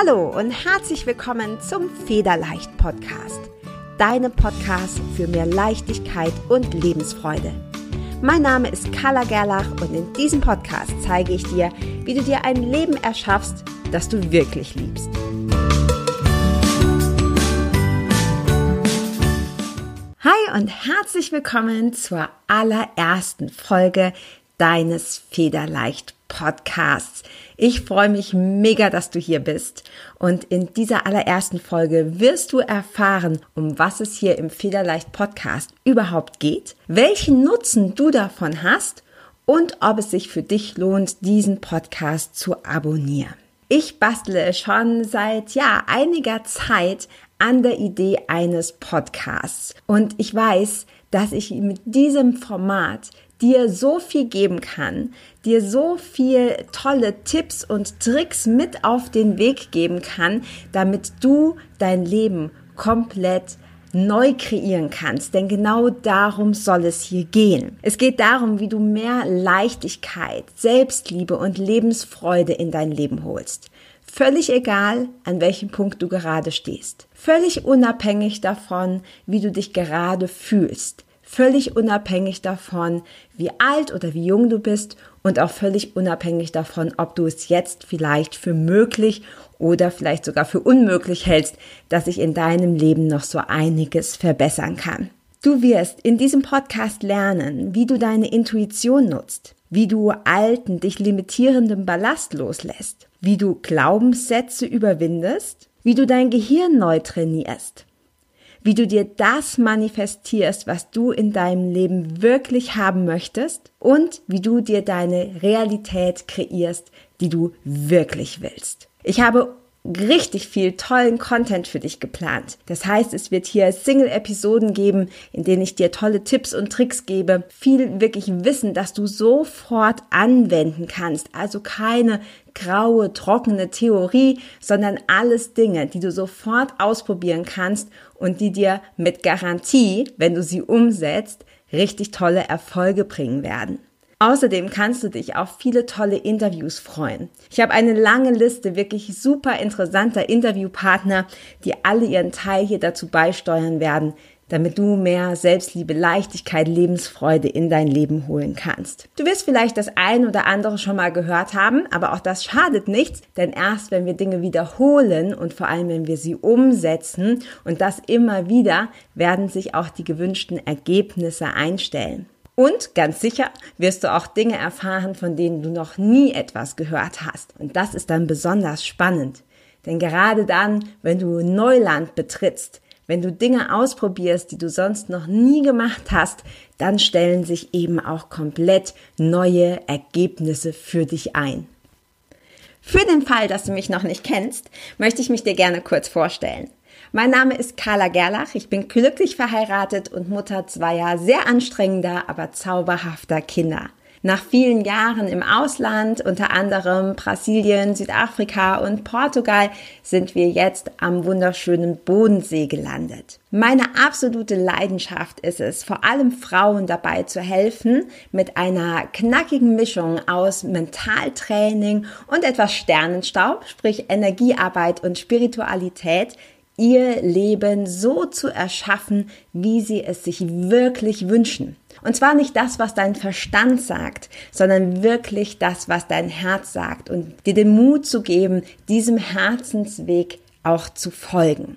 Hallo und herzlich willkommen zum Federleicht Podcast, deinem Podcast für mehr Leichtigkeit und Lebensfreude. Mein Name ist Carla Gerlach und in diesem Podcast zeige ich dir, wie du dir ein Leben erschaffst, das du wirklich liebst. Hi und herzlich willkommen zur allerersten Folge deines Federleicht Podcasts. Ich freue mich mega, dass du hier bist. Und in dieser allerersten Folge wirst du erfahren, um was es hier im Federleicht Podcast überhaupt geht, welchen Nutzen du davon hast und ob es sich für dich lohnt, diesen Podcast zu abonnieren. Ich bastle schon seit ja einiger Zeit an der Idee eines Podcasts und ich weiß, dass ich mit diesem Format dir so viel geben kann, dir so viel tolle Tipps und Tricks mit auf den Weg geben kann, damit du dein Leben komplett neu kreieren kannst. Denn genau darum soll es hier gehen. Es geht darum, wie du mehr Leichtigkeit, Selbstliebe und Lebensfreude in dein Leben holst. Völlig egal, an welchem Punkt du gerade stehst. Völlig unabhängig davon, wie du dich gerade fühlst völlig unabhängig davon, wie alt oder wie jung du bist und auch völlig unabhängig davon, ob du es jetzt vielleicht für möglich oder vielleicht sogar für unmöglich hältst, dass sich in deinem Leben noch so einiges verbessern kann. Du wirst in diesem Podcast lernen, wie du deine Intuition nutzt, wie du alten, dich limitierenden Ballast loslässt, wie du Glaubenssätze überwindest, wie du dein Gehirn neu trainierst, wie du dir das manifestierst, was du in deinem Leben wirklich haben möchtest und wie du dir deine Realität kreierst, die du wirklich willst. Ich habe richtig viel tollen Content für dich geplant. Das heißt, es wird hier Single-Episoden geben, in denen ich dir tolle Tipps und Tricks gebe, viel wirklich Wissen, das du sofort anwenden kannst. Also keine graue, trockene Theorie, sondern alles Dinge, die du sofort ausprobieren kannst und die dir mit Garantie, wenn du sie umsetzt, richtig tolle Erfolge bringen werden. Außerdem kannst du dich auf viele tolle Interviews freuen. Ich habe eine lange Liste wirklich super interessanter Interviewpartner, die alle ihren Teil hier dazu beisteuern werden, damit du mehr Selbstliebe, Leichtigkeit, Lebensfreude in dein Leben holen kannst. Du wirst vielleicht das ein oder andere schon mal gehört haben, aber auch das schadet nichts, denn erst wenn wir Dinge wiederholen und vor allem wenn wir sie umsetzen und das immer wieder, werden sich auch die gewünschten Ergebnisse einstellen. Und ganz sicher wirst du auch Dinge erfahren, von denen du noch nie etwas gehört hast. Und das ist dann besonders spannend. Denn gerade dann, wenn du Neuland betrittst, wenn du Dinge ausprobierst, die du sonst noch nie gemacht hast, dann stellen sich eben auch komplett neue Ergebnisse für dich ein. Für den Fall, dass du mich noch nicht kennst, möchte ich mich dir gerne kurz vorstellen. Mein Name ist Carla Gerlach. Ich bin glücklich verheiratet und Mutter zweier sehr anstrengender, aber zauberhafter Kinder. Nach vielen Jahren im Ausland, unter anderem Brasilien, Südafrika und Portugal, sind wir jetzt am wunderschönen Bodensee gelandet. Meine absolute Leidenschaft ist es, vor allem Frauen dabei zu helfen, mit einer knackigen Mischung aus Mentaltraining und etwas Sternenstaub, sprich Energiearbeit und Spiritualität, ihr Leben so zu erschaffen, wie sie es sich wirklich wünschen. Und zwar nicht das, was dein Verstand sagt, sondern wirklich das, was dein Herz sagt und dir den Mut zu geben, diesem Herzensweg auch zu folgen.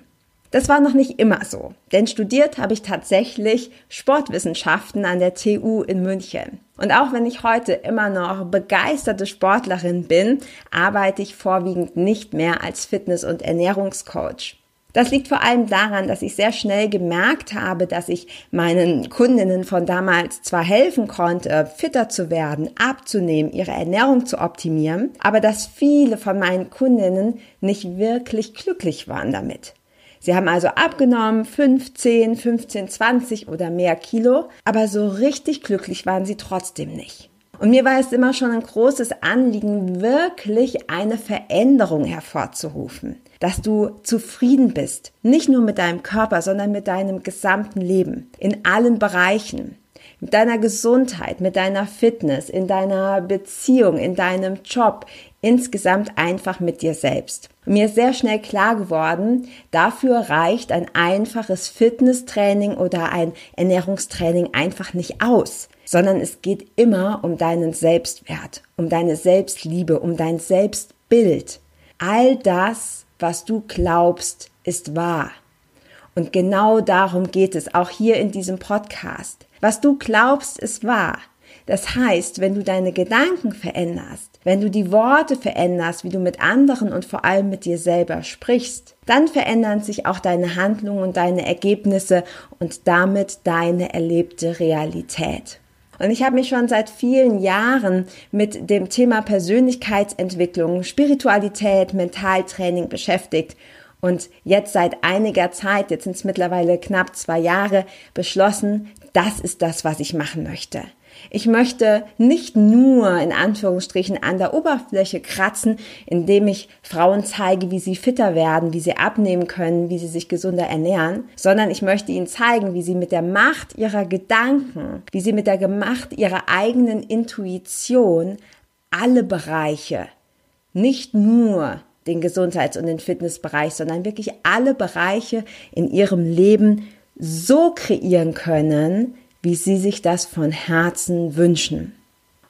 Das war noch nicht immer so, denn studiert habe ich tatsächlich Sportwissenschaften an der TU in München. Und auch wenn ich heute immer noch begeisterte Sportlerin bin, arbeite ich vorwiegend nicht mehr als Fitness- und Ernährungscoach. Das liegt vor allem daran, dass ich sehr schnell gemerkt habe, dass ich meinen Kundinnen von damals zwar helfen konnte, fitter zu werden, abzunehmen, ihre Ernährung zu optimieren, aber dass viele von meinen Kundinnen nicht wirklich glücklich waren damit. Sie haben also abgenommen 15, 15, 20 oder mehr Kilo, aber so richtig glücklich waren sie trotzdem nicht. Und mir war es immer schon ein großes Anliegen, wirklich eine Veränderung hervorzurufen dass du zufrieden bist. Nicht nur mit deinem Körper, sondern mit deinem gesamten Leben. In allen Bereichen. Mit deiner Gesundheit, mit deiner Fitness, in deiner Beziehung, in deinem Job, insgesamt einfach mit dir selbst. Und mir ist sehr schnell klar geworden, dafür reicht ein einfaches Fitnesstraining oder ein Ernährungstraining einfach nicht aus, sondern es geht immer um deinen Selbstwert, um deine Selbstliebe, um dein Selbstbild. All das, was du glaubst, ist wahr. Und genau darum geht es auch hier in diesem Podcast. Was du glaubst, ist wahr. Das heißt, wenn du deine Gedanken veränderst, wenn du die Worte veränderst, wie du mit anderen und vor allem mit dir selber sprichst, dann verändern sich auch deine Handlungen und deine Ergebnisse und damit deine erlebte Realität. Und ich habe mich schon seit vielen Jahren mit dem Thema Persönlichkeitsentwicklung, Spiritualität, Mentaltraining beschäftigt und jetzt seit einiger Zeit, jetzt sind es mittlerweile knapp zwei Jahre, beschlossen, das ist das, was ich machen möchte. Ich möchte nicht nur in Anführungsstrichen an der Oberfläche kratzen, indem ich Frauen zeige, wie sie fitter werden, wie sie abnehmen können, wie sie sich gesunder ernähren, sondern ich möchte ihnen zeigen, wie sie mit der Macht ihrer Gedanken, wie sie mit der Macht ihrer eigenen Intuition alle Bereiche, nicht nur den Gesundheits- und den Fitnessbereich, sondern wirklich alle Bereiche in ihrem Leben so kreieren können, wie Sie sich das von Herzen wünschen.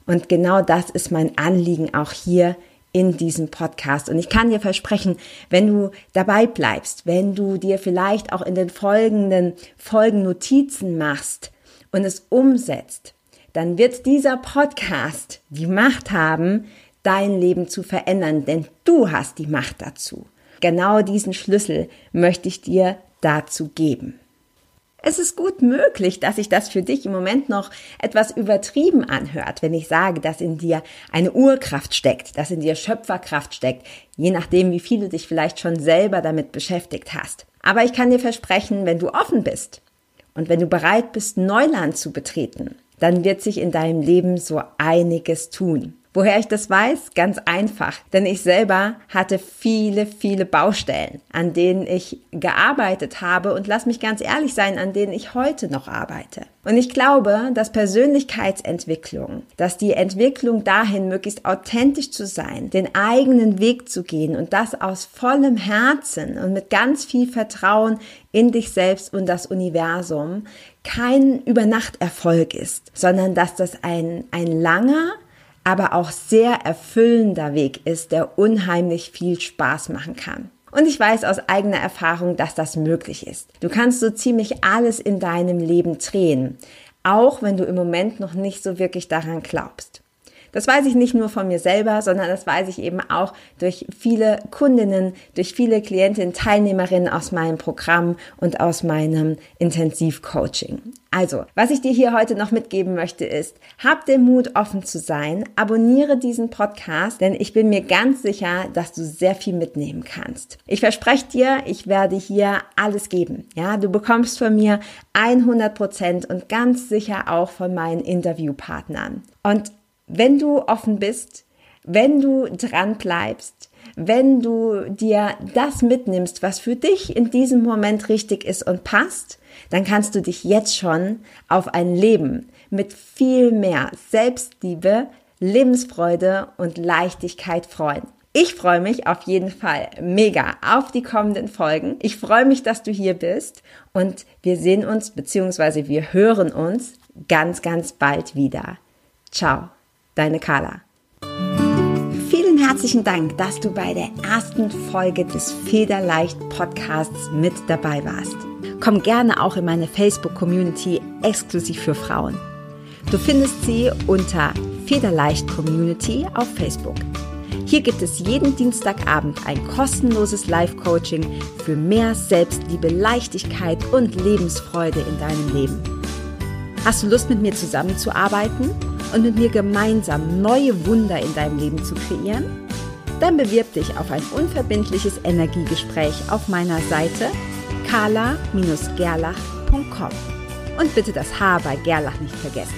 Und genau das ist mein Anliegen auch hier in diesem Podcast. Und ich kann dir versprechen, wenn du dabei bleibst, wenn du dir vielleicht auch in den folgenden Folgen Notizen machst und es umsetzt, dann wird dieser Podcast die Macht haben, dein Leben zu verändern, denn du hast die Macht dazu. Genau diesen Schlüssel möchte ich dir dazu geben. Es ist gut möglich, dass sich das für dich im Moment noch etwas übertrieben anhört, wenn ich sage, dass in dir eine Urkraft steckt, dass in dir Schöpferkraft steckt, je nachdem, wie viel du dich vielleicht schon selber damit beschäftigt hast. Aber ich kann dir versprechen, wenn du offen bist und wenn du bereit bist, Neuland zu betreten, dann wird sich in deinem Leben so einiges tun. Woher ich das weiß? Ganz einfach. Denn ich selber hatte viele, viele Baustellen, an denen ich gearbeitet habe und lass mich ganz ehrlich sein, an denen ich heute noch arbeite. Und ich glaube, dass Persönlichkeitsentwicklung, dass die Entwicklung dahin, möglichst authentisch zu sein, den eigenen Weg zu gehen und das aus vollem Herzen und mit ganz viel Vertrauen in dich selbst und das Universum, kein Übernachterfolg ist, sondern dass das ein, ein langer, aber auch sehr erfüllender Weg ist, der unheimlich viel Spaß machen kann. Und ich weiß aus eigener Erfahrung, dass das möglich ist. Du kannst so ziemlich alles in deinem Leben drehen, auch wenn du im Moment noch nicht so wirklich daran glaubst. Das weiß ich nicht nur von mir selber, sondern das weiß ich eben auch durch viele Kundinnen, durch viele Klientinnen, Teilnehmerinnen aus meinem Programm und aus meinem Intensivcoaching. Also, was ich dir hier heute noch mitgeben möchte ist, hab den Mut, offen zu sein, abonniere diesen Podcast, denn ich bin mir ganz sicher, dass du sehr viel mitnehmen kannst. Ich verspreche dir, ich werde hier alles geben. Ja, du bekommst von mir 100 Prozent und ganz sicher auch von meinen Interviewpartnern. Und wenn du offen bist, wenn du dran bleibst, wenn du dir das mitnimmst, was für dich in diesem Moment richtig ist und passt, dann kannst du dich jetzt schon auf ein Leben mit viel mehr Selbstliebe, Lebensfreude und Leichtigkeit freuen. Ich freue mich auf jeden Fall mega auf die kommenden Folgen. Ich freue mich, dass du hier bist und wir sehen uns bzw. wir hören uns ganz, ganz bald wieder. Ciao deine Carla. Vielen herzlichen Dank, dass du bei der ersten Folge des Federleicht Podcasts mit dabei warst. Komm gerne auch in meine Facebook-Community exklusiv für Frauen. Du findest sie unter Federleicht Community auf Facebook. Hier gibt es jeden Dienstagabend ein kostenloses Live-Coaching für mehr Selbstliebe, Leichtigkeit und Lebensfreude in deinem Leben. Hast du Lust mit mir zusammenzuarbeiten? Und mit mir gemeinsam neue Wunder in deinem Leben zu kreieren? Dann bewirb dich auf ein unverbindliches Energiegespräch auf meiner Seite kala-gerlach.com und bitte das H bei Gerlach nicht vergessen.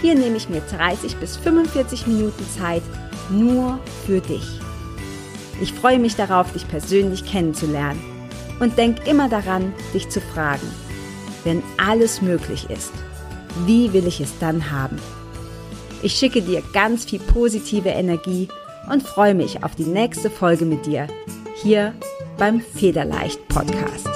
Hier nehme ich mir 30 bis 45 Minuten Zeit nur für dich. Ich freue mich darauf, dich persönlich kennenzulernen und denk immer daran, dich zu fragen, wenn alles möglich ist, wie will ich es dann haben? Ich schicke dir ganz viel positive Energie und freue mich auf die nächste Folge mit dir hier beim Federleicht Podcast.